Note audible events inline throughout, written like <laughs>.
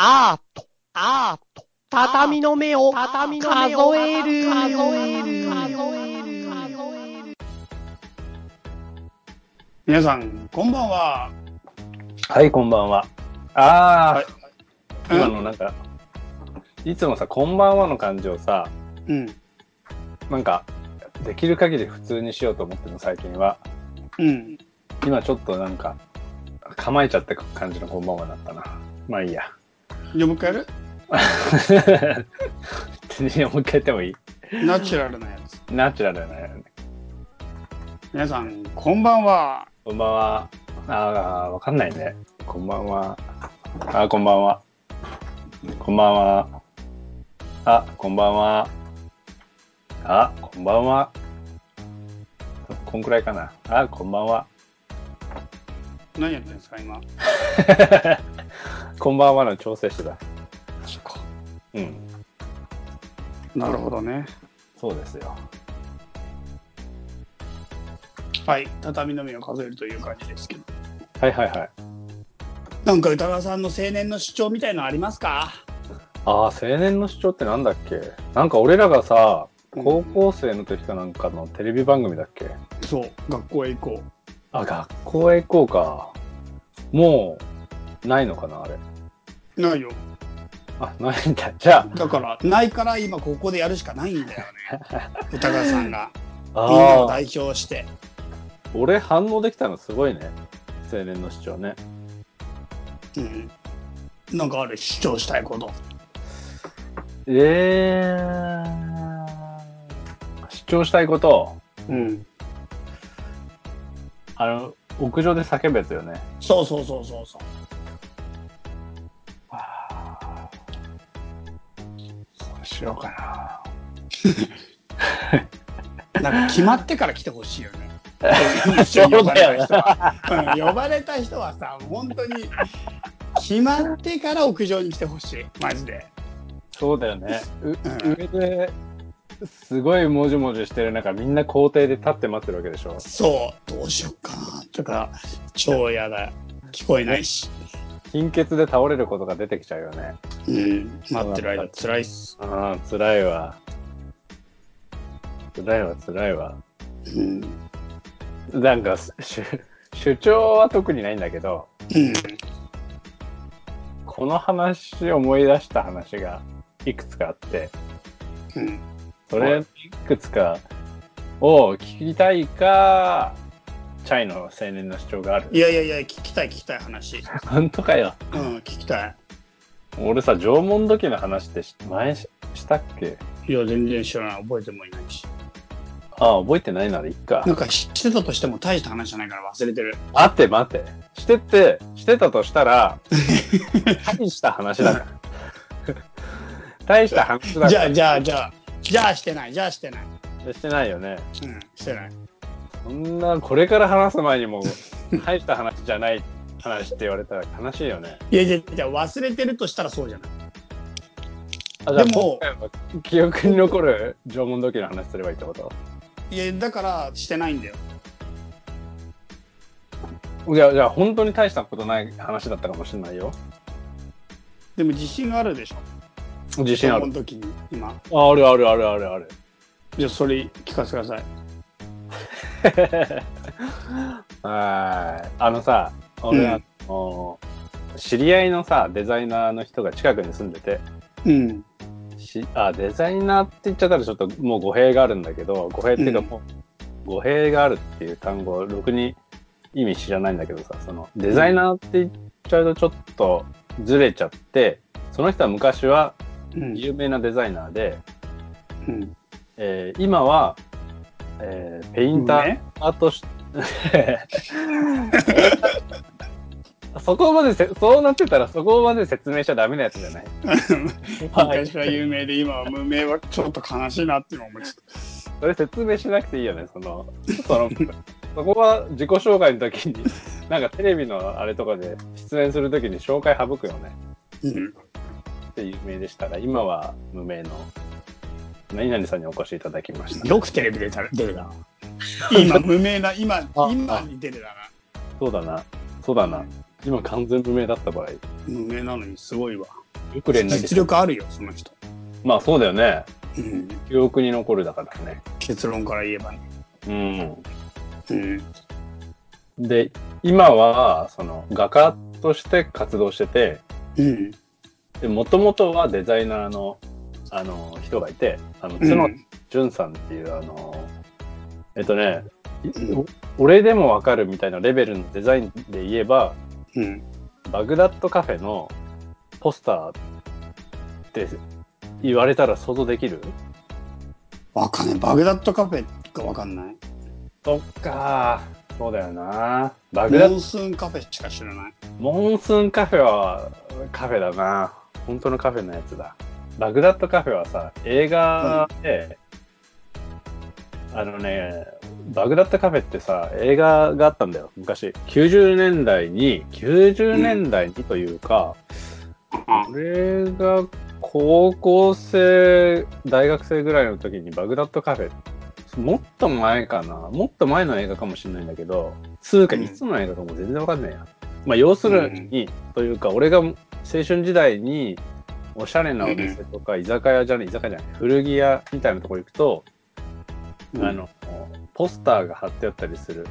アート、アート、畳の目を、畳の目を数える、数える、数える、数える。皆さん、こんばんは。はい、こんばんは。ああ、はい今のなんか、いつもさ、こんばんはの感じをさ、うん。なんか、できる限り普通にしようと思ってるの、最近は。うん。今ちょっとなんか、構えちゃってく感じのこんばんはだったな。まあいいや。じゃあもう一回やる？全然もう一回やってもいいナチュラルなやつ。ナチュラルなね。皆さん、こんばんは。こんばんは。ああ、わかんないね。こんばんは。あーこんばんは。こんばんは。あ、こんばんは。あ、こんばんは。こんくらいかな。あ、こんばんは。何やってるんですか、今？<laughs> こんばんはの調整してた。そっか。うん。なるほどね。そうですよ。はい。畳の目を数えるという感じですけど。はいはいはい。なんか歌川さんの青年の主張みたいのありますか？ああ、青年の主張ってなんだっけ？なんか俺らがさ、うん高校生の時かなんかのテレビ番組だっけ？そう。学校へ行こあ、学校へ行こうか。もう、ないのかなあれ。う。ないよ。あ、ないんだ。じゃだから、ないから今ここでやるしかないんだよね。<laughs> 歌川さんが。あ、みんなをああ、代表して。俺反応できたのすごいね。青年の主張ね。うん。なんかある？主張したいこと。えー、主張したいこと、うん。あの、屋上で叫ぶやつよね。そうそうそうそうそう。しようかな。<laughs> なんか決まってから来てほしいよね。呼ばれた人は、うん呼ばれた人はさ、本当に決まってから屋上に来てほしい。マジで。そうだよね。ううん上で、すごいもじもじしてる中、みんな校庭で立って待ってるわけでしょ。そう、どうしよっかな。とか、超嫌だ。聞こえないし。貧血で倒れることが出てきちゃうよね。うん、待ってる間辛いっす。ああ、辛いわ。辛いわ、辛いわ。うん。なんか、主主張は特にないんだけど、うん。この話思い出した話がいくつかあって、うん。それいくつかを聞きたいか、チャイの青年の主張がある。いやいやいや、聞きたい聞きたい話。本当かよ。うん、聞きたい。俺さ、縄文土器の話ってし前ししたっけ？いや、全然知らない。覚えてもいないし。ああ、覚えてないならいっかな。んか知ってたとしても大した話じゃないから忘れてる。待って待って。してって、してたとしたら、<laughs> 大した話だから。<laughs> 大した話だから。じゃあ、じゃあ、じゃあ、じゃあしてない。じゃあしてない。してないよね。うん、してない。そんな、これから話す前にも、大した話じゃない話って言われたら悲しいよね。いやいや、じゃあ忘れてるとしたらそうじゃない。あ、じゃあ、でも記憶に残る縄文土器の話すればいいってこと？いや、だからしてないんだよ。いや、じゃあ、本当に大したことない話だったかもしれないよ。でも自信があるでしょ？自信あるその。時に今。ああるあるあるあるある。じゃあそれ聞かせてください。はい。あのさ、俺、うんあの知り合いのさ、デザイナーの人が近くに住んでて、うん。しあデザイナーって言っちゃったらちょっともう語弊があるんだけど、語弊っていうかうんもう、語弊があるっていう単語、ろくに意味知らないんだけどさ、そのデザイナーって言っちゃうとちょっとずれちゃって、その人は昔はうん。有名なデザイナーで、うん。えー今は、えーペインターねアートし、<laughs> そこまでせ、そうなってたらそこまで説明しちゃダメなやつじゃない？は <laughs> い昔は有名で今は無名はちょっと悲しいなって今思っちゃっそれ説明しなくていいよね、その、その、<laughs> そこは自己紹介の時に、なんかテレビのあれとかで出演する時に紹介省くよね。た。うん。って有名でしたが、今は無名の、何々さんにお越しいただきました。よくテレビ出た出るな。<laughs> 今無名な、今、あ今に出るだな。そうだな。そうだな。今完全無名だった場合。無名なのにすごいわ。よく連絡して実力あるよ、その人。まあそうだよね。うん。記憶に残るだからね。結論から言えばね。うん。うん。で、今は、その、画家として活動してて、うん。で、もともとはデザイナーの、あの、人がいて、あの、角淳さんっていう、あの、えっとね、俺でもわかるみたいなレベルのデザインで言えば、うん。バグダッドカフェのポスターって言われたら想像できる？わかんない。バグダッドカフェがわかんない。そっかそうだよな。バグダッモンスーンカフェしか知らない。モンスーンカフェはカフェだな。本当のカフェのやつだ。バグダッドカフェはさ、映画で、あのね、バグダッドカフェってさ、映画があったんだよ、昔。90年代に、90年代にというか、俺が高校生、大学生ぐらいの時にバグダッドカフェ、もっと前かなもっと前の映画かもしれないんだけど、つうか、うんいつの映画かも全然わかんないや。まあ、要するに、というか、俺が青春時代に、おしゃれなお店とか、居酒屋じゃない、居酒屋じゃない、古着屋みたいなところ行くと、うん。あの、ポスターが貼ってあったりする、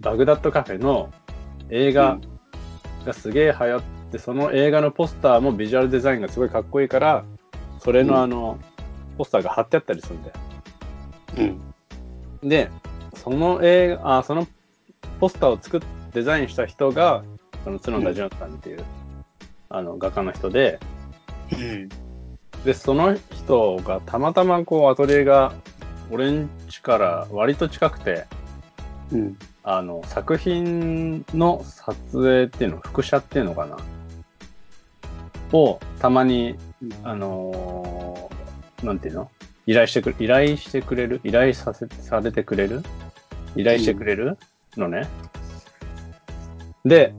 バグダッドカフェの映画がすげえ流行って、その映画のポスターもビジュアルデザインがすごいかっこいいから、それうん。のあの、ポスターが貼ってあったりするんだよ。うん。で、その映画、あ、そのポスターを作っ、デザインした人が、その角田淳さんっていう、あの、画家の人で、うん。で、その人がたまたまこう、アトリエが、俺ん家から割と近くて、うん。あの、作品の撮影っていうの、副写っていうのかな？を、たまにうん、あのーなんていうの？依頼してくれ、依頼してくれる？依頼させ、されてくれる？依頼してくれる？のね。で、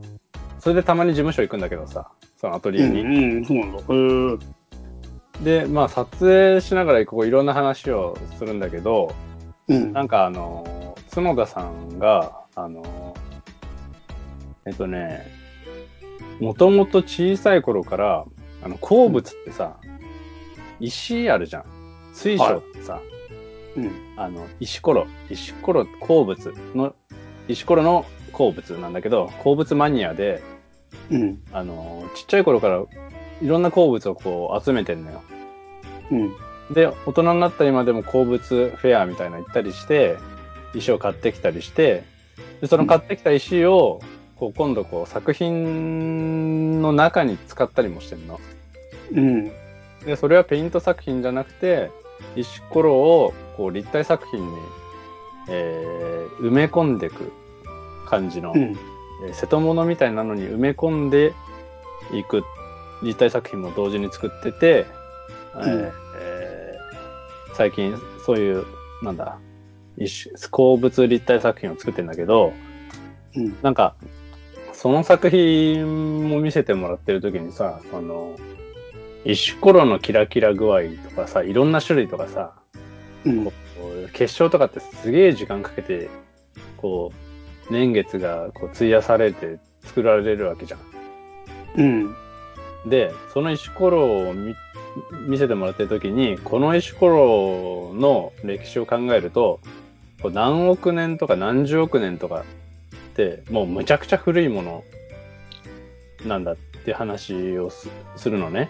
それでたまに事務所行くんだけどさ、そのアトリうエに。ん。うん。そうなんだ。へーで、まあ撮影しながらこういろんな話をするんだけど、うん。なんかあの、角田さんが、あの、えっとね、もともと小さい頃から、あの、鉱物ってさ、石あるじゃん。水晶ってさ、うん。あの、石ころ、石ころ鉱物の、石ころの鉱物なんだけど、鉱物マニアで、うん。あの、ちっちゃい頃からいろんな鉱物をこう集めてんのよ。うん。で、大人になった今でも鉱物フェアみたいなの行ったりして、石を買ってきたりして、で、その買ってきた石を、こう今度こう作品の中に使ったりもしてるの。うん。で、それはペイント作品じゃなくて、石ころをこう立体作品に、えー埋め込んでいく感じの、うん。えー瀬戸物みたいなのに埋め込んでいく立体作品も同時に作ってて、えーうんえー最近そういう、なんだ、一種、鉱物立体作品を作ってんだけど、うん。なんか、その作品も見せてもらってる時にさ、その、石ころのキラキラ具合とかさ、いろんな種類とかさ、うん。結晶とかってすげえ時間かけて、こう、年月がこう費やされて作られるわけじゃん。うん。で、その石ころを見見せてもらってる時に、この石ころの歴史を考えると、こう何億年とか何十億年とかって、もうむちゃくちゃ古いものなんだって話をすするのね。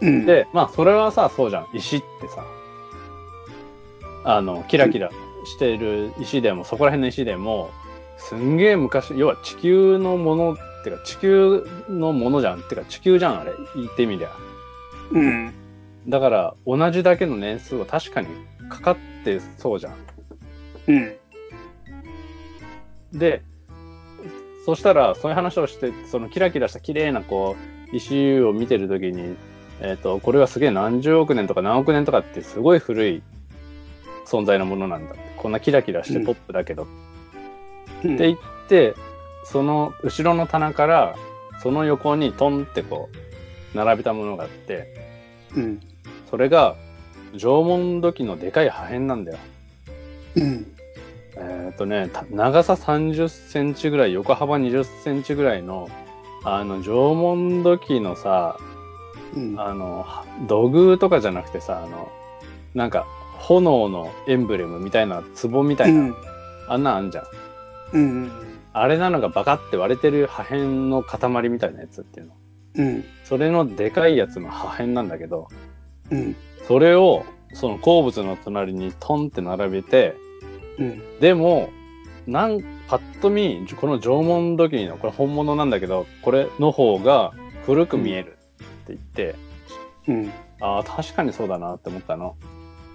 うん。で、まあそれはさ、そうじゃん。石ってさ、あの、キラキラしてる石でも、そこら辺の石でも、すんげえ昔、要は地球のものってか、地球のものじゃん。ってか、地球じゃん、あれ。言ってみりゃ。うん。だから、同じだけの年数は確かにかかってそうじゃん。うん。で、そしたら、そういう話をして、そのキラキラした綺麗なこう、石を見てるときに、えっ、と、これはすげえ何十億年とか何億年とかってすごい古い存在のものなんだ。こんなキラキラしてポップだけど。うん。って言って、その後ろの棚から、その横にトンってこう、並べたものがあって、うん。それが縄文土器のでかい破片なんだよ。うん。えっ、とね、た長さ30センチぐらい、横幅20センチぐらいのあの、縄文土器のさ、うん。あの、土偶とかじゃなくてさ、あの、なんか、炎のエンブレムみたいな、壺みたいな、うん。あんなんあんじゃん。うん。あれなのがバカって割れてる破片の塊みたいなやつっていうの。うん。それのでかいやつの破片なんだけど、うん。それを、その鉱物の隣にトンって並べて、うん。でも、なん、パッと見、この縄文土器の、これ本物なんだけど、これの方が古く見えるって言って、うん。ああ、確かにそうだなって思ったの。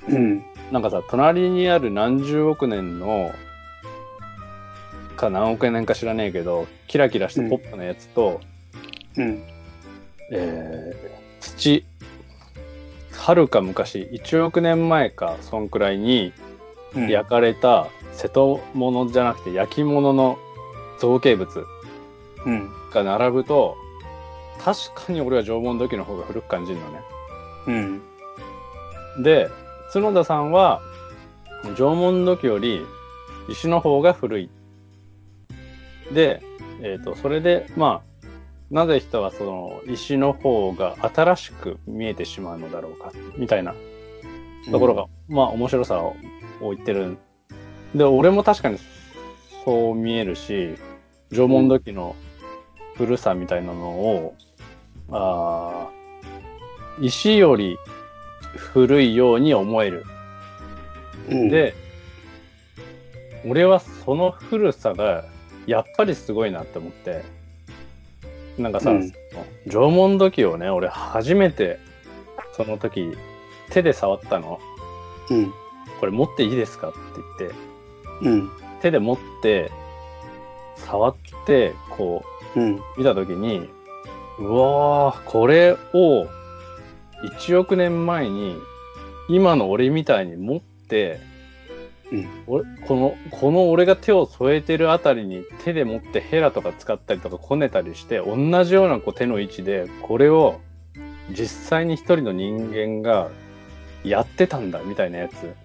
うん。なんかさ、隣にある何十億年の、か何億年か知らねえけど、キラキラしたポップなやつと、うん。えー、土、はるか昔、1億年前か、そんくらいにうん。焼かれた瀬戸物じゃなくて焼き物の造形物うん。が並ぶと、確かに俺は縄文土器の方が古く感じるのね。うん。で、角田さんは、縄文土器より石の方が古い。で、えっ、と、それで、まあ、なぜ人はその石の方が新しく見えてしまうのだろうか、みたいなところが、まあ面白さを言ってる。で、俺も確かにそう見えるし、縄文土器の古さみたいなのを、あー石より古いように思える。うん、で、俺はその古さがやっぱりすごいなって思って、なんかさ、うん縄文土器をね、俺初めてその時手で触ったの。うん。これ持っていいですかって言って、うん。手で持って、触って、こうん。う、見たときに、うわー、これを、1億年前に、今の俺みたいに持って、うん。俺この、この俺が手を添えてるあたりに手で持ってヘラとか使ったりとかこねたりして、同じようなこう手の位置で、これを実際に一人の人間がやってたんだみたいなやつ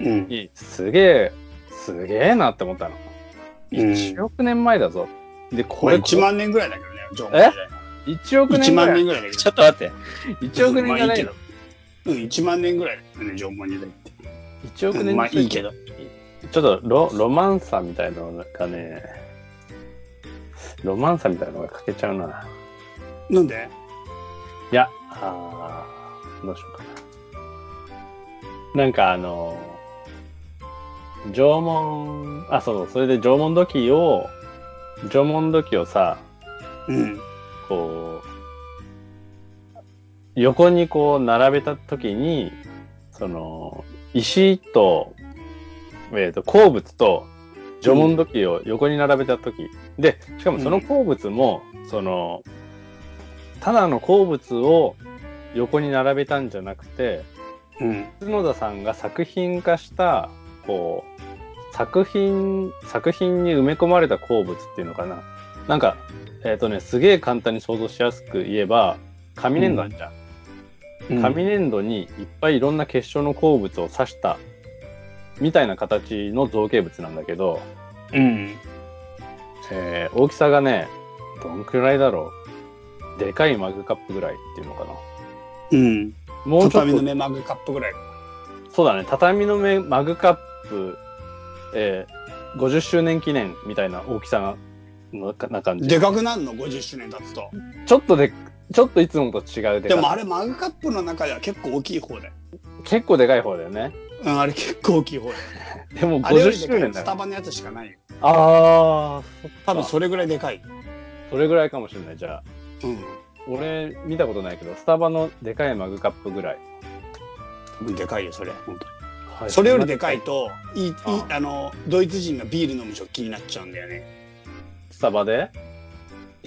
うん。に、すげえ、すげえなって思ったの。うん1億年前だぞ。で、これこれ1万年ぐらいだけどね、縄文時代1億年1ぐらい。万年ぐらいだけど。ちょっと待って。1億年じゃないの。。うん、1万年ぐらいだよね、縄文時代って。1億年まあいいけど。ちょっとロロマンサみたいなのがね、ロマンサみたいなのが欠けちゃうな。なんで？いや、あーどうしようかな。なんかあの、縄文、あ、そうそう、それで縄文土器を、縄文土器をさ、うん。こう、横にこう並べたときに、その、石と、えっ、と、鉱物と縄文土器を横に並べたとき、で、しかもその鉱物も、その、ただの鉱物を横に並べたんじゃなくて、うん。角田さんが作品化した、こう、作品、作品に埋め込まれた鉱物っていうのかな。なんか、えっ、とね、すげえ簡単に想像しやすく言えば、紙粘土あんじゃん。うん紙粘土にいっぱいいろんな結晶の鉱物を刺した、みたいな形の造形物なんだけど、うん。えー大きさがね、どんくらいだろう。でかいマグカップぐらいっていうのかな。うん。もうちょっと畳の目マグカップぐらい。そうだね。畳の目マグカップ、えー、50周年記念みたいな大きさのな感じ。でかくなるの ?50 周年経つと。ちょっとで、ちょっといつもと違うででもあれマグカップの中では結構大きい方だよ。結構でかい方だよね。うん、あれ結構大きい方だよ。でも50あれよりでかいのスタ。バのやつしかないよ。ああ、多分それぐらいでかい。それぐらいかもしれない。じゃあ、うん。俺見たことないけど、スタバのでかいマグカップぐらい。でかいよ、それ。本当に。はいそれよりでかい。と、いい、いいああの、ドイツ人がビール飲むジョッキになっちゃうんだよね。スタバで？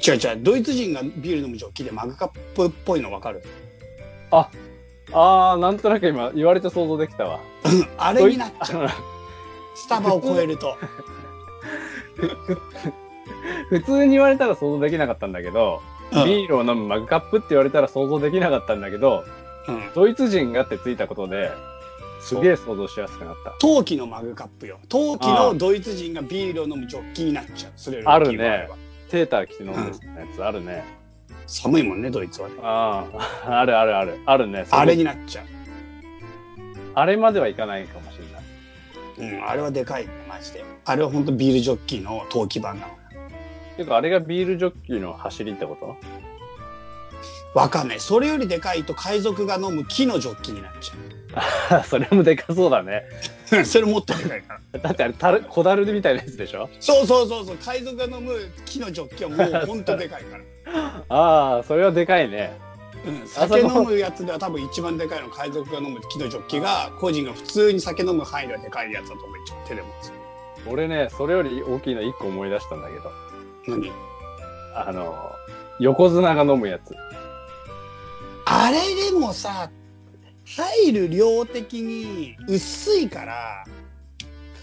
違う違う、ドイツ人がビール飲むジョッキでマグカップっぽいの分かる？あ、ああ、なんとなく今言われて想像できたわ。あれになっちゃう。う。スタバを超えると。普通に言われたら想像できなかったんだけど、うんビールを飲むマグカップって言われたら想像できなかったんだけど、うん。ドイツ人がってついたことで、すげえ想像しやすくなった。陶器のマグカップよ。陶器のドイツ人がビールを飲むジョッキになっちゃう。それより大きい場合はあるねセーター着て飲んやつあるね。寒いもんね、ドイツはね。ああ、<laughs> あるあるある。あるね。あれにになっちゃう。あれまではいかないかもしれない。うん、あれはでかいね、マジで。あれは本当ビールジョッキーの陶器版なの。てか、あれがビールジョッキーの走りってこと？わかんない。それよりでかいと海賊が飲む木のジョッキになっちゃ <laughs> それもでかそうだね。う。<laughs> それもっとでかいから。だってあれたる、小樽みたいなやつでしょ？そうそうそうそう。海賊が飲む木のジョッキはもうほんとでかいから。<laughs> ああ、それはでかいね。うん、酒飲むやつでは多分一番でかいの海賊が飲む木のジョッキが個人が普通に酒飲む範囲ではでかいやつだと思う一番手で持つ俺ね、それより大きいの一個思い出したんだけど。何？あの、横綱が飲むやつ。あれでもさ入る量的に薄いから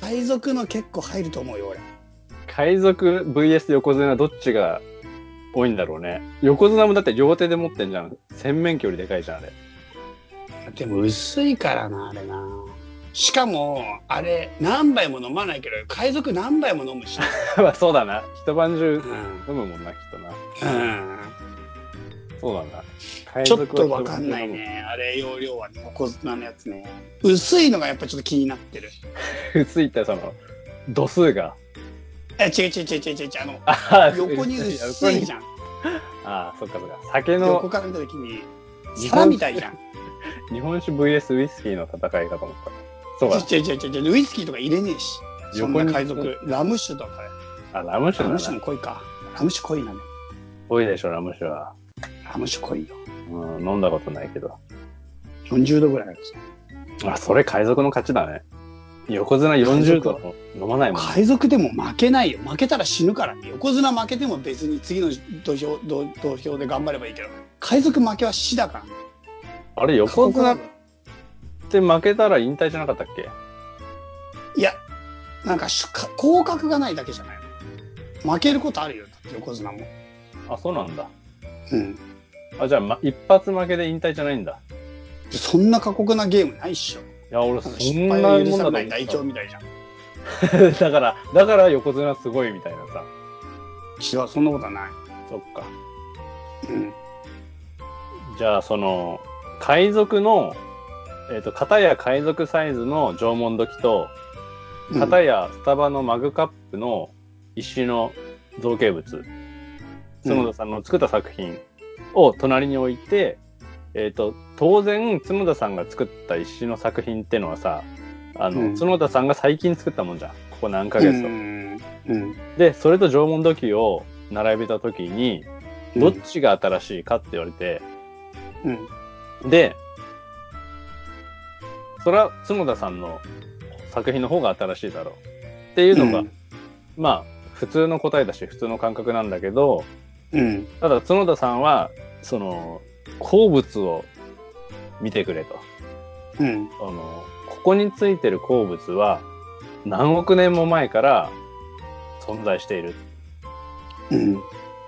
海賊の結構入ると思うよ俺海賊 VS 横綱どっちが多いんだろうね。横綱もだって両手で持ってんじゃん。洗面器よりでかいじゃん、あれ。でも薄いからなあれなしかもあれ何杯も飲まないけど海賊何杯も飲むし、<laughs> まあそうだな。一晩中うん飲むもんな、きっとな。うん、そうだな。海ちょっとわかんない。ねあれ容量はね横綱のやつね薄いのがやっぱちょっと気になってる <laughs> 薄いってその、度数が。え違う違う違う違う違うあの <laughs> あ横に薄いじゃん <laughs> ああ、そっかそっか。酒横のから見た時に日皿本みたいじゃん日本酒 VS ウイスキーの戦いかと思った。そうか。違う違う違う違うウイスキーとか入れねえし横にな海賊ラム酒とかあ、ラム酒だなラム酒。も濃いかラム酒濃いなね多いでしょ、ラム酒は。ラム酒濃いようん、飲んだことないけど。40度ぐらいですよ。あ、それ海賊の勝ちだね。横綱40度も飲まないもんね。海賊でも負けないよ。負けたら死ぬからね。横綱負けても別に次の土俵土土俵で頑張ればいいけど。海賊負けは死だから。ねあれ、横綱って負けたら引退じゃなかったっけ？いやなんかしか降格がないだけじゃないの。負けることあるよ。だって横綱も。あ、そうなんだ。うんあ、じゃあ、ま、一発負けで引退じゃないんだ。そんな過酷なゲームないっしょ。いや、俺、なんそか失敗んなを許さもんだと思ってない大腸みたいじゃん。た。<laughs> だから、だから横綱すごいみたいなさ。違うそんなことはない。そっか。うん。じゃあ、その、海賊の、えっ、と、片や海賊サイズの縄文土器と、うん。片やスタバのマグカップの石の造形物、角田さんの作った作品を隣に置いて、えっ、と、当然、角田さんが作った石の作品ってのはさ、あの、うん角田さんが最近作ったもんじゃん。ここ何ヶ月と。うんうんで、それと縄文土器を並べたときに、うんどっちが新しいかって言われて、うんで、それは角田さんの作品の方が新しいだろう。っていうのが、うんまあ、普通の答えだし、普通の感覚なんだけど、うんただ角田さんは、その、鉱物を見てくれと。うんあの、ここについてる鉱物は、何億年も前から存在している。うん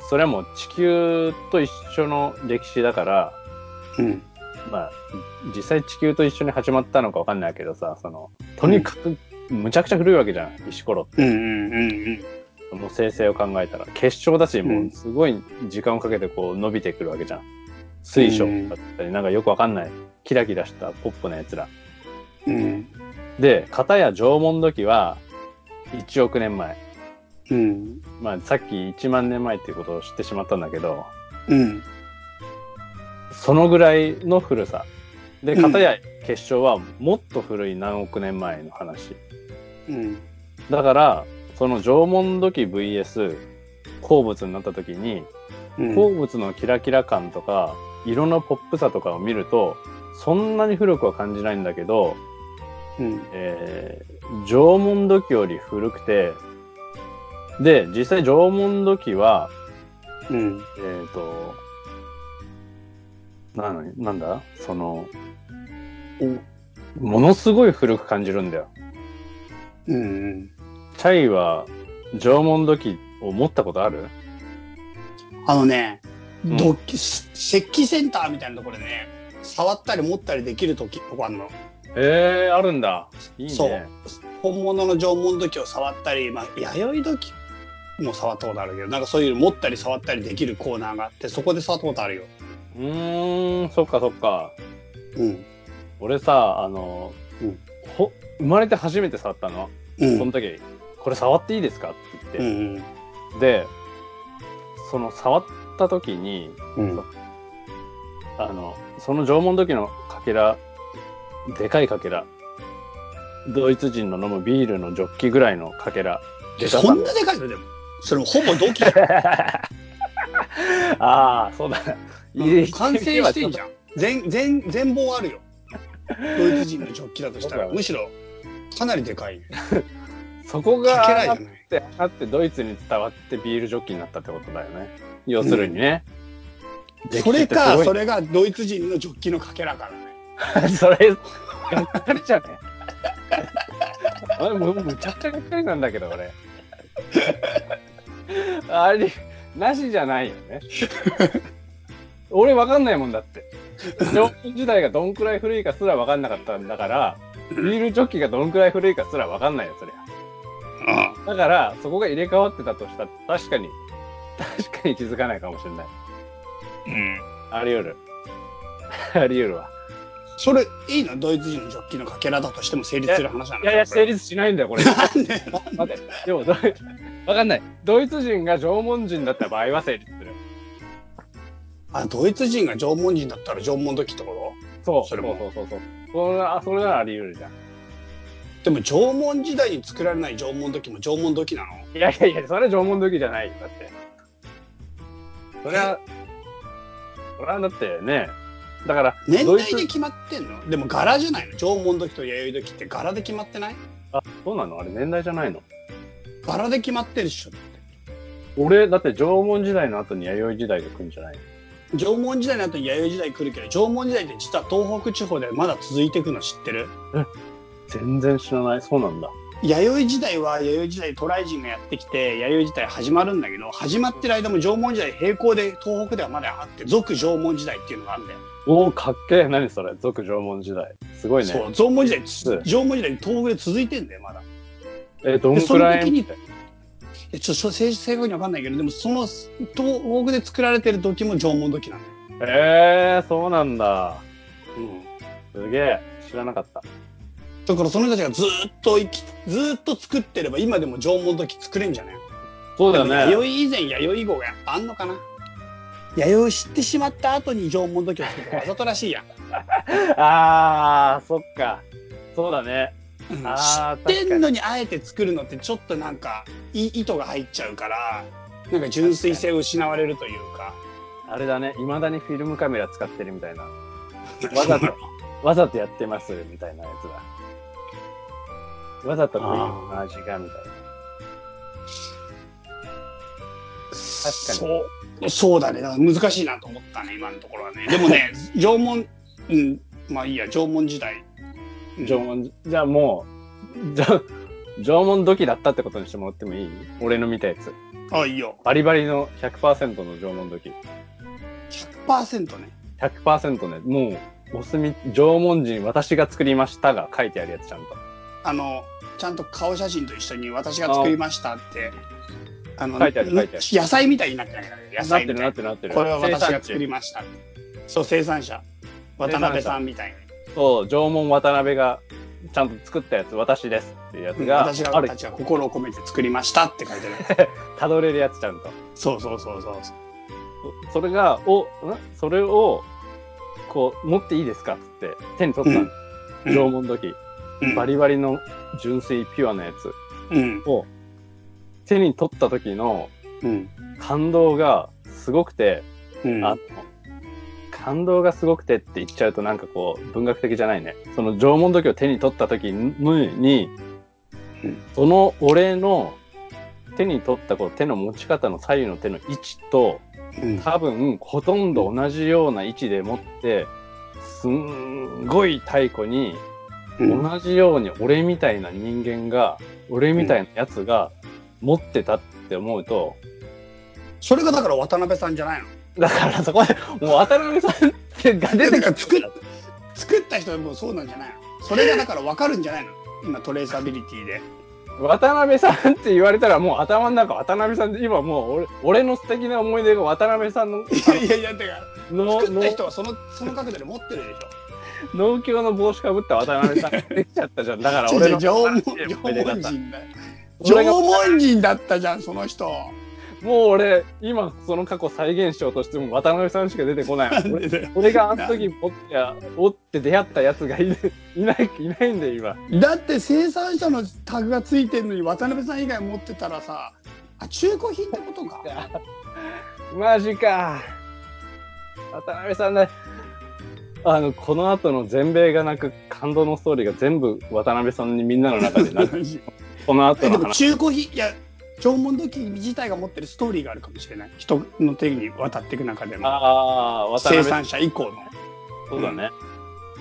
それはもう地球と一緒の歴史だから、うんまあ、実際地球と一緒に始まったのかわかんないけどさ、その、とにかく、むちゃくちゃ古いわけじゃん、石ころって。うんうんうんその生成を考えたら。結晶だし、うんもうすごい時間をかけてこう伸びてくるわけじゃん。水晶だったり、なんかよくわかんない、キラキラしたポップなやつら。うんで、片や縄文土器は、1億年前。うんまあ、さっき1万年前っていうことを知ってしまったんだけど、うんそのぐらいの古さ。で、うん片や結晶はもっと古い何億年前の話。うんだから、その縄文土器 VS 鉱物になった時に、うん。鉱物のキラキラ感とか、色のポップさとかを見ると、そんなに古くは感じないんだけど、うん。えー縄文土器より古くて、で、実際縄文土器は、うん。えっ、と、なのなんだ？その、おものすごい古く感じるんだよ。うんチャイは縄文土器を持ったことある？あのね、うんドッキ石器センターみたいなところでね、触ったり持ったりできるときとこあるの。ええー、あるんだ。いいね。そう本物の縄文土器を触ったり、まあ、弥生土器も触ったことあるけど、なんかそういう持ったり触ったりできるコーナーがあって、そこで触ったことあるよ。うーん、そっかそっか。うん。俺さ、あの、うんほ生まれて初めて触ったの。うん。その時、これ触っていいですか？ってう言って。ん。で、その触った時に、うん。あの、その縄文時のかけら、でかいかけら、ドイツ人の飲むビールのジョッキぐらいのかけら。でかそんなでかいの？でも。それもほぼ土器 <laughs> ああ、そうだ。うん完成してんじゃん。全、全、全貌あるよ。<laughs> ドイツ人のジョッキだとしたら、むしろ、かなりでかいね。<laughs> そこがあっ。て、あってドイツに伝わってビールジョッキになったってことだよね。要するにね。それか、それ。れがドイツ人のジョッキのかけらからね。<laughs> それ、がっかりじゃねあれ、もうむちゃくちゃがっかりなんだけど、俺。あれ、なしじゃないよね。俺わかんないもんだって。縄文時代がどんくらい古いかすらわかんなかったんだから、ビールジョッキがどんくらい古いかすらわかんないよ、そりゃ。うだから、そこが入れ替わってたとしたら、確かに、確かに気づかないかもしれない。ん。うん。あり得る。あり得るわ。それ、いいのドイツ人のジョッキのかけらだとしても成立する話なのいやいや、成立。立しないんだよ、これ。なんで？待って、でも、どうわかんない。ドイツ人が縄文人だった場合は成立する。あ、ドイツ人が縄文人だったら縄文時ってこそう、そうそれもそうそうそう。それは、それならあり得るじゃん。とでも縄文時代に作られない縄文時も縄文時なの？いやいやいや、それは縄文時じゃないよ、だって。それは、それはだってね、だから、年ドイツ代で決まってんの？でも柄じゃないの？縄文時と弥生時って柄で決まってない？あ、そうなの？あれ年代じゃないの？柄で決まってるっしょ。俺、だって縄文時代の後に弥生時代が来るんじゃない縄文時代の後に弥生時代来るけど縄文時代って実は東北地方でまだ続いていくの知ってる？全然知らない。そうなんだ。弥生時代は弥生時代渡来人がやってきて弥生時代始まるんだけど始まってる間も縄文時代並行で東北ではまだあって俗縄文時代っていうのがあるんだよ。おお、かっけえ。何それ？俗縄文時代。すごいね。そう縄文時代縄文時代東北で続いてんだよまだ。え、どんくらい？えちょっと正正確にわかんないけどでもその東北で作られてる時も縄文時なんだよ。えー、そうなんだ。うんすげえ。知らなかった。だからその人たちがずーっと生きずーっと作ってれば今でも縄文時作れんじゃない？そうだね。弥生以前弥生以後がやっぱあんのかな？弥生を知ってしまった後に縄文時を作るわざとらしいやん。<laughs> あー、そっか。そうだね。知ってんのにあえて作るのってちょっとなんかい意図が入っちゃうからなんか純粋性を失われるというか。あれだね。未だにフィルムカメラ使ってるみたいな。<laughs> わざと、わざとやってますみたいなやつだ。わざとクリームの味がみたいな。確かに。そうそうだね。だから難しいなと思ったね今のところはね。でもね縄文うんまあいいや縄文時代。うん。縄文、じゃあもう、じゃ縄文土器だったってことにしてもらってもいい？俺の見たやつ。あいいよ。バリバリの100%の縄文土器。100%ね。100%ね、もう、お墨、縄文人私が作りましたが書いてあるやつちゃんと。あのちゃんと顔写真と一緒に私が作りましたってあの書いてある書いてある。野菜みたいになってないから野なってるなってるなってる。これは私が作りました。そう生産者。渡辺さんみたいに。そう、縄文渡辺がちゃんと作ったやつ、私ですっていうやつが、私がある。た、ちが心を込めて作りましたって書いてある。<laughs> たどれるやつちゃんと。そうそうそうそうそれが、お、ん？それを、こう、持っていいですかっつって、手に取ったの、うん。縄文土器。うんバリバリの純粋ピュアなやつ。うん。を、手に取った時のうん。感動がすごくて、うん。あの、感動がすごくてって言っちゃうとなんかこう、文学的じゃないね。その縄文土器を手に取った時に、うん。その俺の手に取ったこう手の持ち方の左右の手の位置と、うん。多分ほとんど同じような位置で持って、すんごい太鼓に、うん同じように俺みたいな人間が、俺みたいなやつが持ってたって思うと、それがだから渡辺さんじゃないの？だからそこで、もう渡辺さんってが出てく作っ作った人はもうそうなんじゃないの？それがだから分かるんじゃないの？今トレーサビリティで。渡辺さんって言われたらもう頭の中渡辺さんで今もう俺俺の素敵な思い出が渡辺さんのいやいやいやてかの作った人はそのその角度で持ってるでしょ農協の帽子かぶった渡辺さんが <laughs> できちゃったじゃん。だから俺の縄文人だ。縄文人だったじゃんその人。もう俺今その過去再現しようとしても渡辺さんしか出てこない。俺俺があの時持ってやおって出会ったやつが <laughs> いないいないいないんだよ今。だって生産者のタグがついてるのに渡辺さん以外持ってたらさあ中古品ってことか。マジか。渡辺さんねあのこの後の全米が泣く感動のストーリーが全部渡辺さんにみんなの中で泣く <laughs> この後の話。中古品いや縄文土器自体が持ってるストーリーがあるかもしれない人の手に渡っていく中でもああ渡生辺産者以降の。そうだね、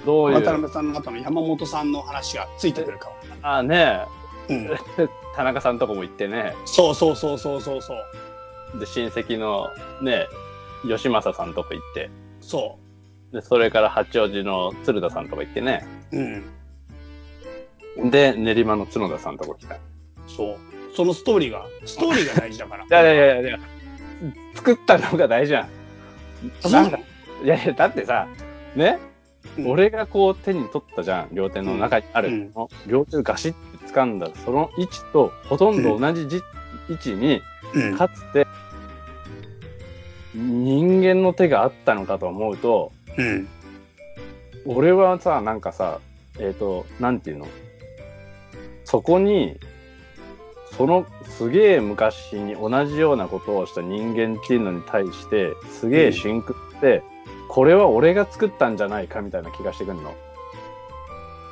どういう？渡辺さんの後の山本さんの話がついてくるかも、ああねうん、<laughs> 田中さんとこも行ってね。そうそうそうそうそうそう。で親戚のね吉正さんとこ行って。そでそれから八王子の鶴田さんとこ行ってね。ううん。で練馬の角田さんとこ来た。いそう。そのストーリーがストーリーが大事だから。<laughs> やいやいやいや。作ったのが大事じゃんなんかいやいやだってさね、うん。俺がこう手に取ったじゃん。両手の中にある、うん。両手ガシッて掴んだその位置とほとんど同じじ、位置にうん。かつて人間の手があったのかと思うとうん。俺はさなんかさえっ、となんていうの？そこにそのすげえ昔に同じようなことをした人間っていうのに対してすげえシクって、これは俺が作ったんじゃないかみたいな気がしてくるの。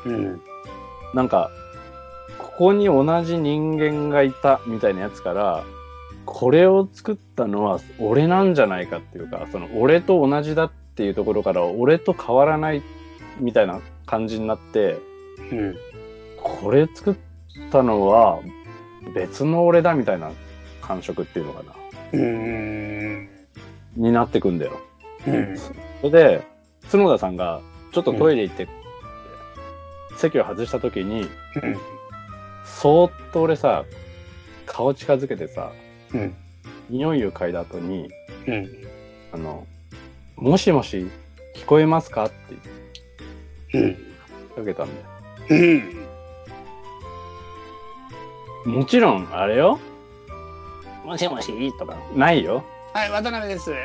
うん。なんかここに同じ人間がいたみたいなやつからこれを作ったのは俺なんじゃないかっていうかその俺と同じだっていうところから俺と変わらないみたいな感じになってうん。これ作ったのは別の俺だみたいな感触っていうのかな。うん。になってくんだよ。うん。それで角田さんがちょっとトイレ行って、席を外した時にそーっと俺さ顔近づけてさうん。匂いを嗅いだ後にうん。あの「もしもし聞こえますか?」ってうんかけたんだよ。うんもちろん、あれよ。もしもし？とか、ないよ。はい渡辺です <laughs>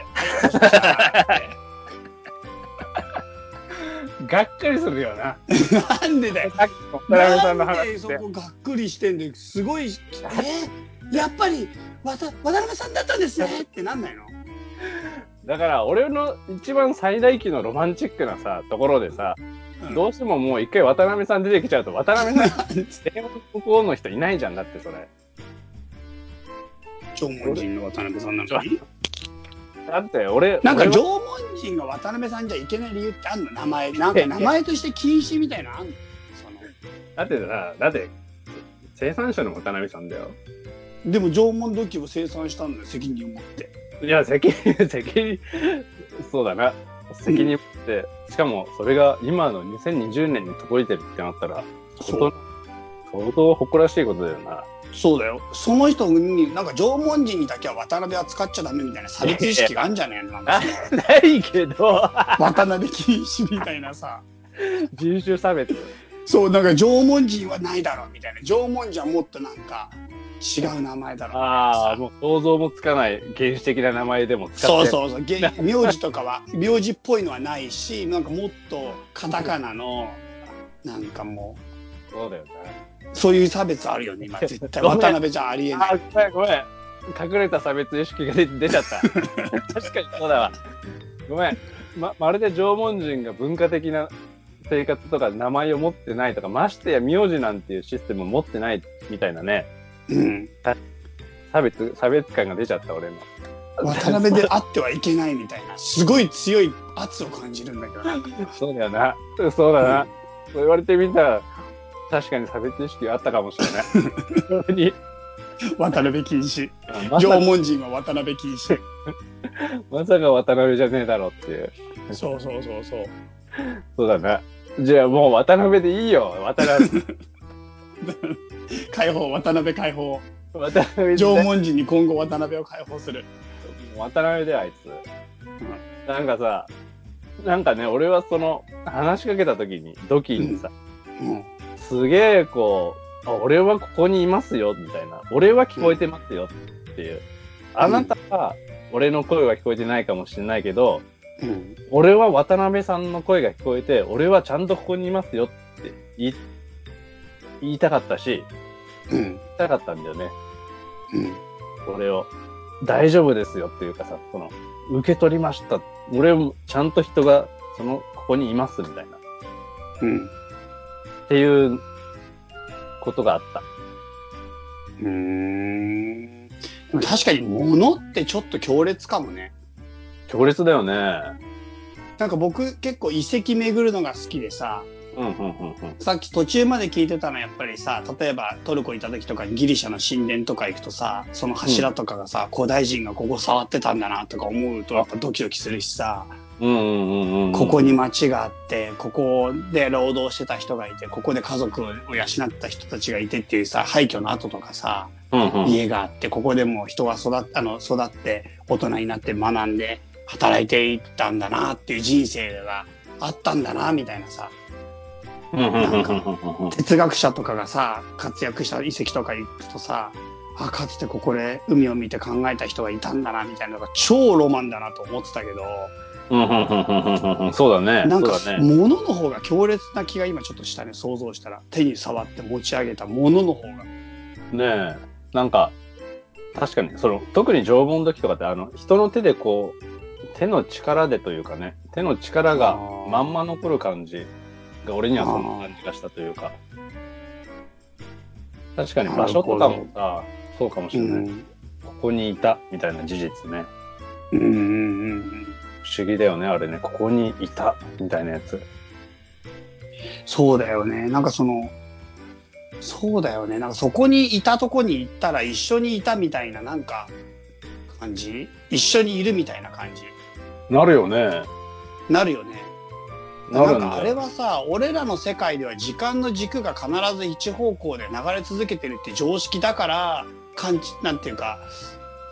がっかりするよな。なんでだよさっきの渡辺さんのなん話で。でそこがっくりしてんですごいえ？やっぱり渡渡辺さんだったんですねってなんないの？だから、俺の一番最大級のロマンチックなさ、ところでさ、うん。どうしてももう一回渡辺さん出てきちゃうと、渡辺さん、<laughs> 電話の向こうの人いないじゃんだって、それ。縄文人の渡辺さんなのに？だって、俺、なんか縄文人が渡辺さんじゃいけない理由ってあんの？名前なんか名前として禁止みたいなのあんの？その。だってさ、だって、生産者の渡辺さんだよ。でも縄文土器を生産したんだよ責任を持っていや、責任、<laughs> 責任、そうだな。責任持って、しかもそれが今の2020年に届いてるってなったら、相当、相当誇らしいことだよな。そうだよその人になんか縄文人にだけは渡辺は使っちゃダメみたいな差別意識があんじゃねえの？<laughs> ないけど、<laughs> 渡辺禁止みたいなさ人種差別。そうなんか縄文人はないだろうみたいな縄文人はもっとなんか違う名前だろうああ、もう想像もつかない原始的な名前でも使ってそうそうそうげ <laughs> 名字とかは名字っぽいのはないしなんかもっとカタカナのなんかもそうだよね。うそういう差別あるよね今絶対渡辺じゃありえないあごめん。隠れた差別意識が出出ちゃった。<laughs> 確かにそうだわ。ごめん。ま、まるで縄文人が文化的な生活とか名前を持ってないとか、ましてや名字なんていうシステムを持ってないみたいなね、うん差別、差別感が出ちゃった、俺の。渡辺であってはいけないみたいなすごい強い圧を感じるんだけどなんか <laughs> そうだよな。そうだな。そう言われてみたら、確かに差別意識があったかもしれない。<laughs> 本当に。渡辺禁止縄文人は渡辺禁止 <laughs> まさか渡辺じゃねえだろっていう。そうそうそうそうそうだな。じゃあもう渡辺でいいよ、渡辺。解放、渡辺解放。渡辺縄文人に今後渡辺を解放する。渡辺であいつ。なんかさ、なんかね、俺はその、話しかけた時に、ドキにさ、うん。すげえこう、あ俺はここにいますよ、みたいな。俺は聞こえてますよっていう。あなたは、俺の声は聞こえてないかもしれないけど、うん。俺は渡辺さんの声が聞こえて、俺はちゃんとここにいますよって言い言いたかったし、うん。言いたかったんだよね。うん。俺を。大丈夫ですよっていうかさ、その、受け取りました。俺もちゃんと人が、その、ここにいますみたいな。っうん。ていうことがあった。うーん。でも確かに物ってちょっと強烈かもね。強烈だよね。なんか僕結構遺跡巡るのが好きでさ。さっき途中まで聞いてたのはやっぱりさ、例えばトルコ行った時とかにギリシャの神殿とか行くとさ、その柱とかがさ、古代人がここ触ってたんだなとか思うとやっぱドキドキするしさ、うん、うん、うん、うん。ここに町があって、ここで労働してた人がいて、ここで家族を養った人たちがいてっていうさ、廃墟の跡とかさ、うん、うん。家があって、ここでもう人が育っあの育って、大人になって学んで、働いていったんだなっていう人生があったんだな、みたいなさ、うん、うん、うん、哲学者とかがさ、活躍した遺跡とか行くとさ、あ、かつてここで海を見て考えた人がいたんだな、みたいなのが超ロマンだなと思ってたけど、そうだね。なんかね。物の方が強烈な気が今ちょっとしたね、想像したら。手に触って持ち上げた物の方が。ねえ。なんか、確かに、その、特に縄文時とかって、あの、人の手でこう、手の力でというかね、手の力がまんま残る感じが、俺にはそんな感じがしたというか。確かに場所とかもさ、そうかもしうれない。ん。ここにいた、みたいな事実ね。うんうんうん。不思議だよね、あれね。ここにいた、みたいなやつ。そうだよね。なんかその、そうだよね。なんかそこにいたとこに行ったら一緒にいたみたいななんか感じ？一緒にいるみたいな感じ？なるよね。なるよね。なるんかあれはさ、俺らの世界では時間の軸が必ず一方向で流れ続けてるって常識だから、感じ、なんていうか、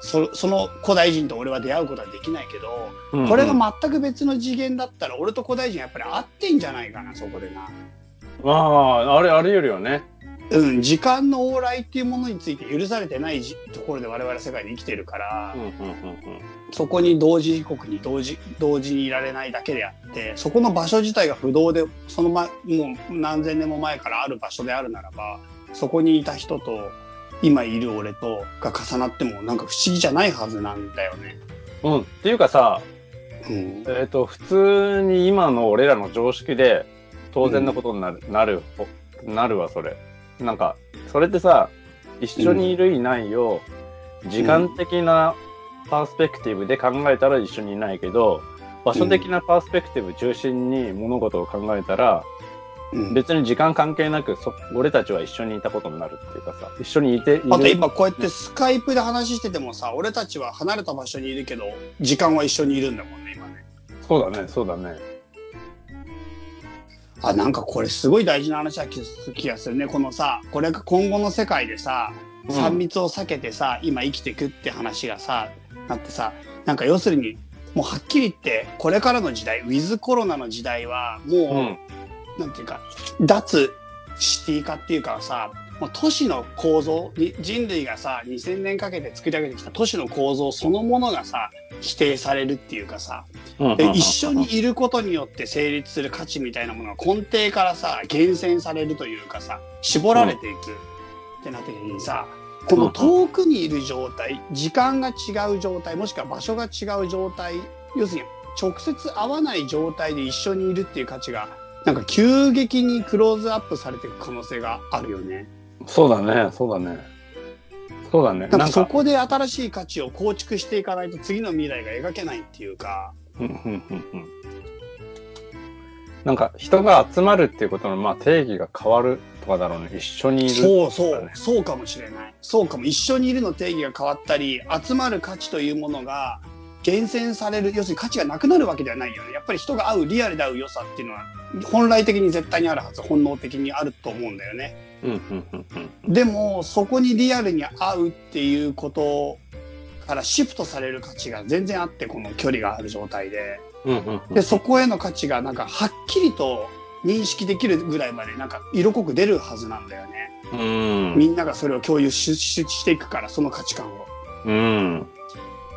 そその古代人と俺は出会うことはできないけど、うんうんこれが全く別の次元だったら、俺と古代人やっぱり合ってんじゃないかな、そこでな。まあ、あれ、あり得るよね。うん、時間の往来っていうものについて許されてないじところで我々世界で生きてるから、うん、うん、うん、そこに同時刻に同時同時にいられないだけであってそこの場所自体が不動でその前もう何千年も前からある場所であるならばそこにいた人と今いる俺とが重なってもなんか不思議じゃないはずなんだよね。うん。うん。っていうかさ、うん、えっ、と、普通に今の俺らの常識で当然のことになる、なる、なるわ、それ。なんか、それってさ、一緒にいるいないを、時間的なパースペクティブで考えたら一緒にいないけど、場所的なパースペクティブ中心に物事を考えたら、うん、別に時間関係なくそ、俺たちは一緒にいたことになるっていうかさ、一緒にいている。あと今こうやってスカイプで話しててもさ俺たちは離れた場所にいるけど時間は一緒にいるんだもんね今ね。そうだね、そうだね。あ、なんかこれすごい大事な話な気気がするね。このさ、これが今後の世界でさ、うん3密を避けてさ、今生きていくって話がさ、なってさ、なんか要するに、もうはっきり言って、これからの時代、ウィズコロナの時代は、もう、うん。なんていうか、脱シティ化っていうかさ、もう都市の構造に、人類がさ、2000年かけて作り上げてきた都市の構造そのものがさ、否定されるっていうかさ、うんで一緒にいることによって成立する価値みたいなものが根底からさ厳選されるというかさ絞られていくってなった時にさこの遠くにいる状態時間が違う状態もしくは場所が違う状態要するに直接会わない状態で一緒にいるっていう価値がなんか急激にクローズアップされていく可能性があるよね。そうだね、そうだね。そうだね。なんかそこで新しい価値を構築していかないと次の未来が描けないっていうか。うんうんうんうんなんか人が集まるっていうことのまあ定義が変わるとかだろうね。一緒にいる。そうそうそうかもしれない。そうかも。一緒にいるの定義が変わったり、集まる価値というものが厳選される、要するに価値がなくなるわけではないよね。やっぱり人が会う、リアルで会う良さっていうのは、本来的に絶対にあるはず、本能的にあると思うんだよね。うんうんうんうんでも、そこにリアルに会うっていうことからシフトされる価値が全然あって、この距離がある状態で。うんうんうんで、そこへの価値がなんかはっきりと認識できるぐらいまでなんか色濃く出るはずなんだよね。うんみんながそれを共有しししていくから、その価値観を。うん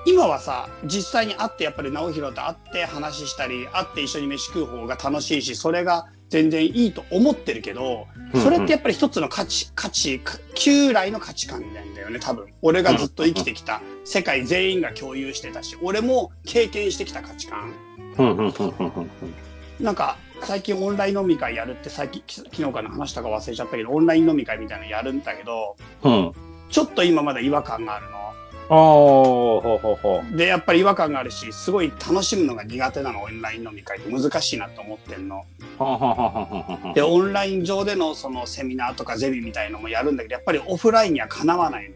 今はさ、実際に会ってやっぱり直弘と会って話したり、会って一緒に飯食う方が楽しいし、それが全然いいと思ってるけど、それってやっぱり一つの価値、価値、か旧来の価値観なんだよね、多分。俺がずっと生きてきた、世界全員が共有してたし、俺も経験してきた価値観。なんか、最近オンライン飲み会やるって、最近、き昨日かな話したか忘れちゃったけど、オンライン飲み会みたいなのやるんだけど、うん。ちょっと今まだ違和感があるの。ああ、ほうほうほで、やっぱり違和感があるし、すごい楽しむのが苦手なの、オンライン飲み会って難しいなと思ってんの。で、オンライン上でのそのセミナーとかゼミみたいのもやるんだけど、やっぱりオフラインにはかなわないの。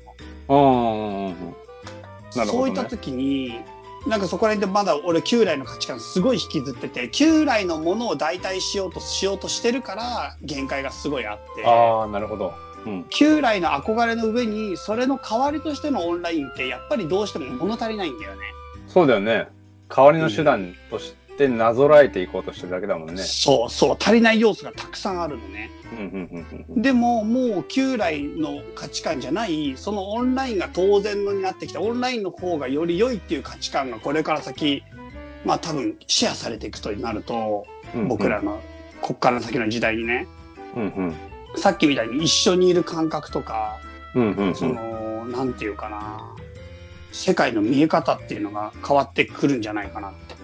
ねそういった時に、なんかそこら辺でまだ俺旧来の価値観すごい引きずってて、旧来のものを代替しようとしようとしてるから限界がすごいあって。ああ、なるほど。うん。旧来の憧れの上に、それの代わりとしてのオンラインってやっぱりどうしても物足りないんだよね。そうだよね。代わりの手段としてなぞらえていこうとしてるだけだもんね。そうそう、足りない要素がたくさんあるのね。うんうんうんうんでももう旧来の価値観じゃないそのオンラインが当然のになってきたオンラインの方がより良いっていう価値観がこれから先まあ多分シェアされていくとなるとうん。僕らのこっから先の時代にねうんうん。さっきみたいに一緒にいる感覚とかうんうんうん。そのなんていうかな世界の見え方っていうのが変わってくるんじゃないかなって。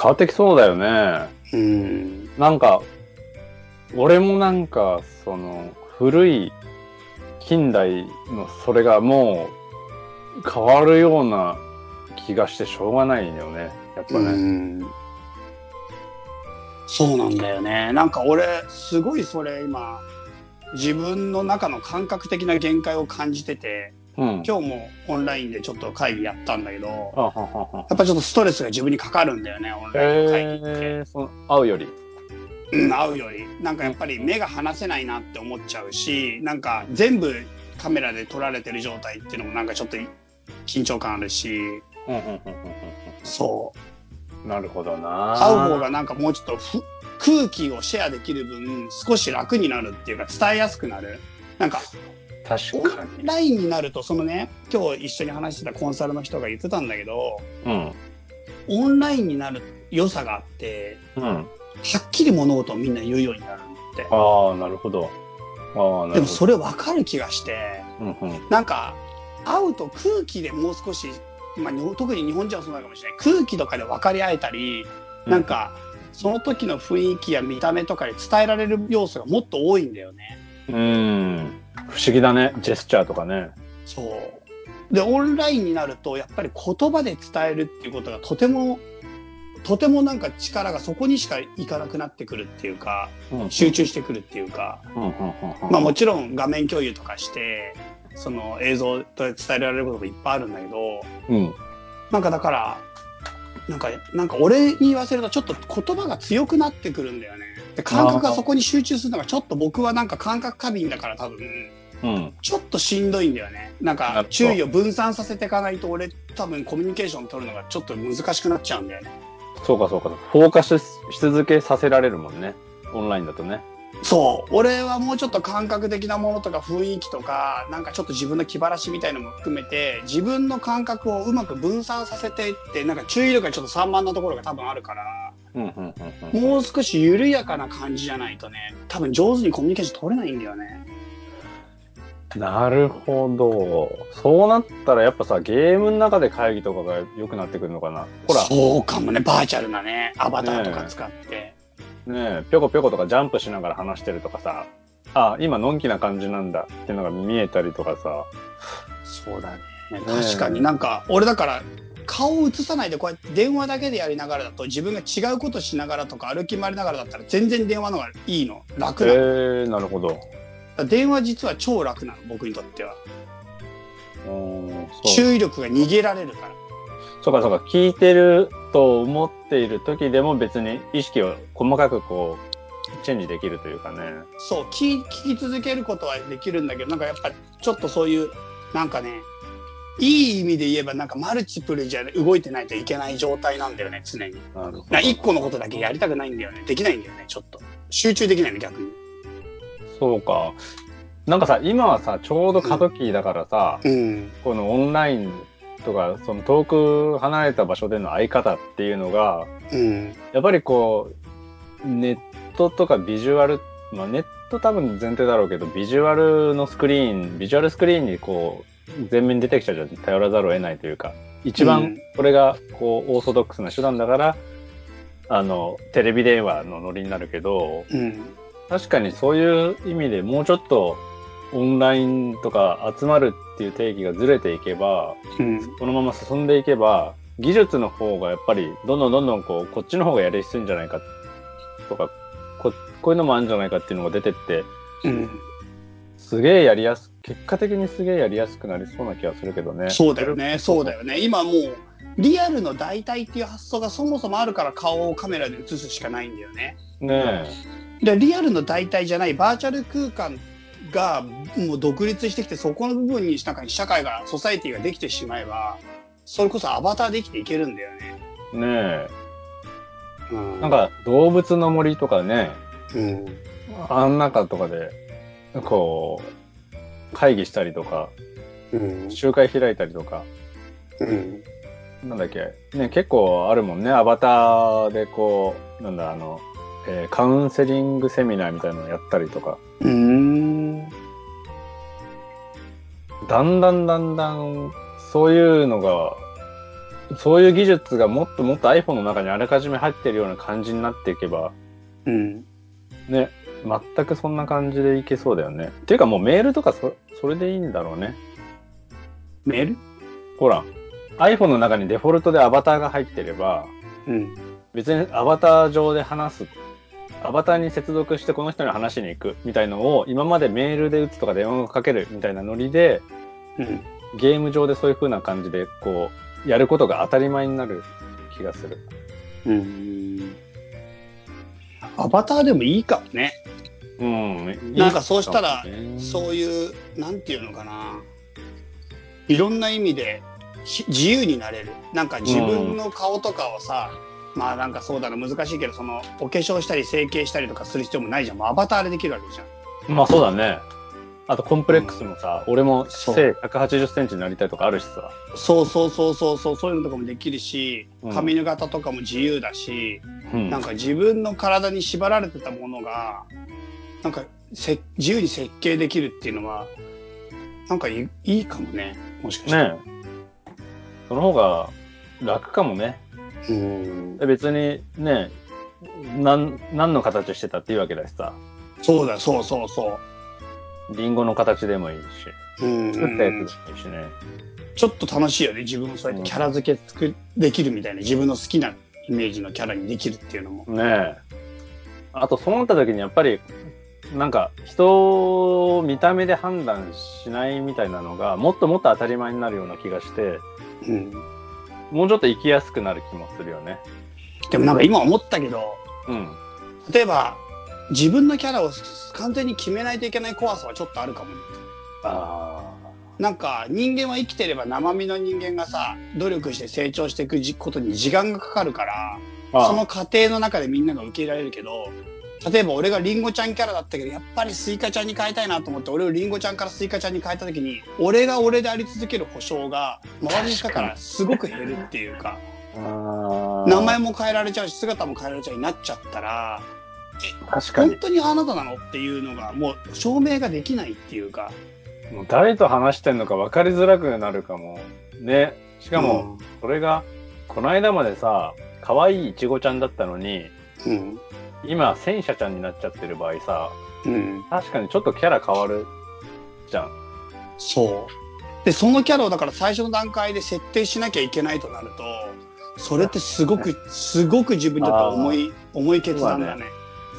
変わってきそうだよね。うんなんか、俺もなんか、その、古い近代のそれがもう変わるような気がしてしょうがないよね。やっぱうね。んそうなんだよね。なんか俺、すごいそれ今、自分の中の感覚的な限界を感じてて、うん。今日もオンラインでちょっと会議やったんだけど、あはははやっぱちょっとストレスが自分にかかるんだよね、オンラインの会議って。えー、会うより。うん、会うより。なんかやっぱり目が離せないなって思っちゃうし、なんか全部カメラで撮られてる状態っていうのもなんかちょっと緊張感あるし、そう。うん。なるほどな。会う方がなんかもうちょっとふ空気をシェアできる分少し楽になるっていうか伝えやすくなる。なんかオ確かに。ンラインになるとそのね今日一緒に話してたコンサルの人が言ってたんだけどうん。オンラインになる良さがあってうん。はっきり物事をみんな言うようになるって。ああ、なるほど。ああ、なるほど。でもそれ分かる気がしてうんうん。なんか会うと空気でもう少し、まあ、特に日本人はそうなのかもしれない空気とかで分かり合えたりなんか、その時の雰囲気や見た目とかで伝えられる要素がもっと多いんだよね。うん。不思議だね。ジェスチャーとかね。そう。で、オンラインになると、やっぱり言葉で伝えるっていうことがとても、とてもなんか力がそこにしかいかなくなってくるっていうか、うん集中してくるっていうか、まあもちろん画面共有とかして、その映像で伝えられることもいっぱいあるんだけど、うん。なんかだから、なんか、なんか俺に言わせるとちょっと言葉が強くなってくるんだよね。で、感覚がそこに集中するのがちょっと僕はなんか感覚過敏だから多分、うん。ちょっとしんどいんだよね。なんか注意を分散させていかないと俺多分コミュニケーション取るのがちょっと難しくなっちゃうんだよね。そうかそうか。フォーカスし続けさせられるもんね。オンラインだとね。そう。俺はもうちょっと感覚的なものとか雰囲気とか、なんかちょっと自分の気晴らしみたいのも含めて、自分の感覚をうまく分散させていって、なんか注意力がちょっと散漫なところが多分あるから、うんうんうんうん。もう少し緩やかな感じじゃないとね、多分上手にコミュニケーション取れないんだよね。なるほど。そうなったらやっぱさ、ゲームの中で会議とかが良くなってくるのかな。ほら、そうかもね、バーチャルなね、アバターとか使って。ねえ、ぴょこぴょことかジャンプしながら話してるとかさ、あ、今のんきな感じなんだっていうのが見えたりとかさ。そうだね。確かに。なんか、俺だから、顔を映さないでこうやって電話だけでやりながらだと自分が違うことしながらとか歩き回りながらだったら全然電話の方がいいの。楽えなの、ー、なるほど。電話実は超楽なの僕にとっては。注意力が逃げられるからそうかそうか、聞いてると思っている時でも別に意識を細かくこう、チェンジできるというかね。そう聞聞き続けることはできるんだけどなんかやっぱちょっとそういうなんかねいい意味で言えばなんかマルチプルじゃ動いてないといけない状態なんだよね常に。なるほな一個のことだけやりたくないんだよねできないんだよねちょっと集中できないの逆に。そうか。なんかさ、今はさ、ちょうど過渡期だからさ、うんこのオンラインとか、その遠く離れた場所での会い方っていうのが、うん。やっぱりこう、ネットとかビジュアル、まあネット多分前提だろうけど、ビジュアルのスクリーン、ビジュアルスクリーンにこう、前面に出てきちゃうじゃ頼らざるを得ないというか、一番うん。これがこう、オーソドックスな手段だから、あの、テレビ電話のノリになるけど、うん。確かにそういう意味でもうちょっとオンラインとか集まるっていう定義がずれていけば、うん。このまま進んでいけば、技術の方がやっぱりどんどんどんどんこう、こっちの方がやりやすいんじゃないかとか、ここういうのもあるんじゃないかっていうのが出てって、うん。すげえやりやす、結果的にすげえやりやすくなりそうな気がするけどね。そうだよね。そうだよね。今もうリアルの代替っていう発想がそもそもあるから顔をカメラで映すしかないんだよね。ねでリアルの代替じゃないバーチャル空間がもう独立してきてそこの部分に中に社会がソサエティができてしまえばそれこそアバターできていけるんだよね。え。ねえ。うんなんか動物の森とかね、うんあん中とかで、こう、会議したりとか、うん集会開いたりとか、うんなんだっけ、ね、結構あるもんね。アバターでこう、なんだ、あの、えーカウンセリングセミナーみたいなのやったりとか、うんだんだんだんだん、そういうのが、そういう技術がもっともっと iPhone の中にあらかじめ入ってるような感じになっていけば、うんね、全くそんな感じでいけそうだよね。っていうかもうメールとかそそれでいいんだろうね。メール？ほら、iPhone の中にデフォルトでアバターが入ってれば、うん別にアバター上で話す、アバターに接続してこの人に話しに行くみたいのを今までメールで打つとか電話をかけるみたいなノリで、うんゲーム上でそういう風な感じでこう、やることが当たり前になる気がする。うんアバターでもいいかもね。うん。なんかそうしたらそういう、なんていうのかな。いろんな意味でひ自由になれる。なんか自分の顔とかをさ、まあなんかそうだな、難しいけど、その、お化粧したり整形したりとかする必要もないじゃん。もうアバターでできるわけじゃん。まあそうだね。あとコンプレックスもさ、俺も背180センチになりたいとかあるしさ。そうそうそうそうそう、そういうのとかもできるしうん、髪の型とかも自由だし、うんなんか自分の体に縛られてたものが、なんかせ自由に設計できるっていうのは、なんかいいいいかもね。もしかして。ねえその方が楽かもね。うんで別にね、なん、何の形してたっていいわけだしさ。そうだ、そうそうそリンゴの形でもいいし。う。うん作ったやつでもいいしね。ちょっと楽しいよね。自分もそうやってキャラ付け作できるみたいな。自分の好きなイメージのキャラにできるっていうのも。ねえ。あとそうなった時にやっぱり、なんか人を見た目で判断しないみたいなのがもっともっと当たり前になるような気がして、うん。もうちょっと生きやすくなる気もするよね。でもなんか今思ったけど、うん。例えば、自分のキャラを完全に決めないといけない怖さはちょっとあるかもね。あなんか人間は生きてれば生身の人間がさ、努力して成長していくことに時間がかかるから、あ。その過程の中でみんなが受け入れられるけど、例えば俺がリンゴちゃんキャラだったけど、やっぱりスイカちゃんに変えたいなと思って、俺をリンゴちゃんからスイカちゃんに変えた時に、俺が俺であり続ける保証が、<laughs> 周りの人からすごく減るっていうか、名前も変えられちゃうし、姿も変えられちゃうになっちゃったら、本確かに。当にあなたなのっていうのが、もう証明ができないっていうか。もう誰と話してんのか分かりづらくなるかも。ね。しかも、うん、それが、この間までさ、可愛いいちごちゃんだったのに、うん、今、戦車ちゃんになっちゃってる場合さ、うん。確かにちょっとキャラ変わるじゃん。そう。で、そのキャラをだから最初の段階で設定しなきゃいけないとなると、それってすごく、すごく自分にと重い、重い決断だね。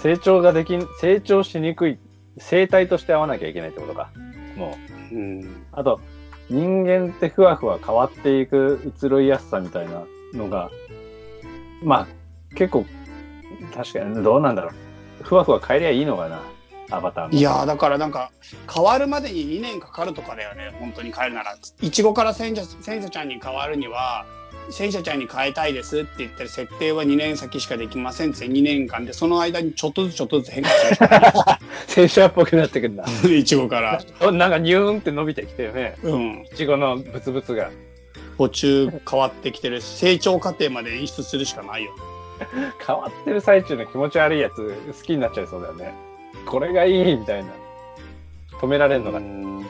成長ができん、成長しにくい、生態として合わなきゃいけないってことか。もう。うん。あと、人間ってふわふわ変わっていく移ろいやすさみたいなのが、まあ、結構、確かに、どうなんだろう。ふわふわ帰りゃいいのかな、アバターも。いやーだからなんか変わるまでに2年かかるとかだよね本当に帰るならいちごから戦車戦車ちゃんに変わるには戦車ちゃんに変えたいですって言ってる設定は2年先しかできませんって2年間でその間にちょっとずつちょっとずつ変化するしかない <laughs> 戦車っぽくなってくんだ。いちごからおなんかニューンって伸びてきてるね。うんいちごのブツブツが。途中変わってきてるし成長過程まで演出するしかないよね <laughs> 変わってる最中の気持ち悪いやつ好きになっちゃいそうだよね。これがいいみたいな。止められんのが。うん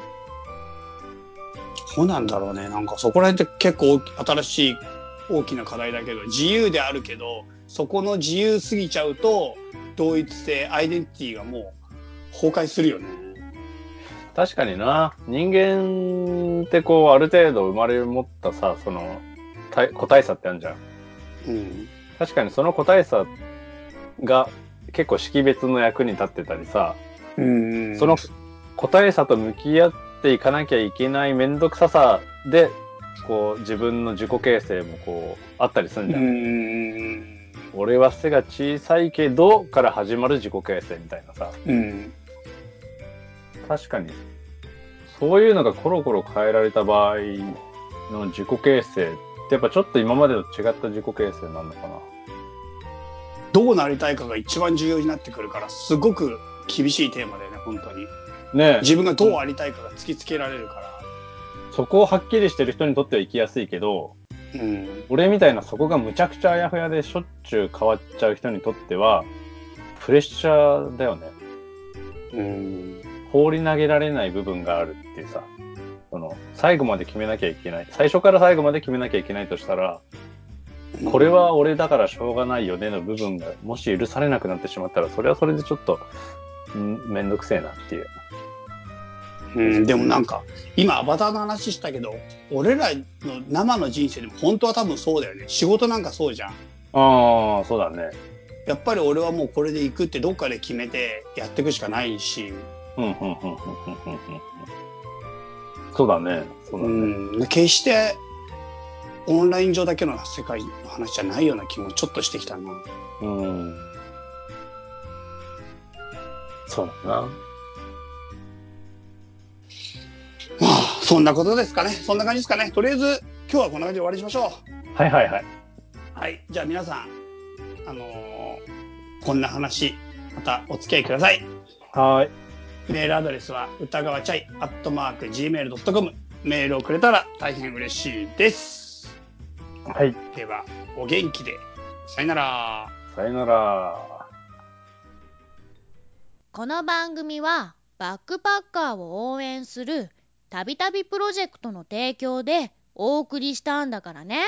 そうなんだろうねなんかそこら辺って結構新しい大きな課題だけど自由であるけどそこの自由すぎちゃうと同一性アイデンティティがもう崩壊するよね。確かにな。人間ってこう、ある程度生まれ持ったさ、その、体個体差ってあるじゃん。うん確かにその個体差が結構識別の役に立ってたりさ、うんその個体差と向き合っていかなきゃいけないめんどくささで、こう自分の自己形成もこうあったりするんじゃん。うん俺は背が小さいけどから始まる自己形成みたいなさ。うん確かに。そういうのがコロコロ変えられた場合の自己形成ってやっぱちょっと今までと違った自己形成なのかな。どうなりたいかが一番重要になってくるからすごく厳しいテーマだよね本当にねえ自分がどうありたいかが突きつけられるから。そこをはっきりしてる人にとっては生きやすいけど、うん俺みたいなそこがむちゃくちゃあやふやでしょっちゅう変わっちゃう人にとっては、プレッシャーだよね。うん放り投げられない部分があるっていうさ、その、最後まで決めなきゃいけない。最初から最後まで決めなきゃいけないとしたら、これは俺だからしょうがないよねの部分が、もし許されなくなってしまったら、それはそれでちょっと、んめんどくせえなっていう。うん、でもなんか今アバターの話したけど俺らの生の人生でも本当は多分そうだよね。仕事なんかそうじゃん。ああ、そうだね。やっぱり俺はもうこれで行くってどっかで決めてやっていくしかないし、そうだね。そうだうね。ん、決してオンライン上だけの世界の話じゃないような気もちょっとしてきたな。うん。そうだな。まあそんなことですかねそんな感じですかねとりあえず今日はこんな感じで終わりにしましょう。はいはいはい。はいじゃあ皆さんあのーこんな話またお付き合いください。はーい。メールアドレスは歌川チャイアットマーク Gmail.com メールをくれたら大変嬉しいです。はい。ではお元気でさよなら。さよなら。この番組はバックパッカーを応援するたびたびプロジェクトの提供でお送りしたんだからね。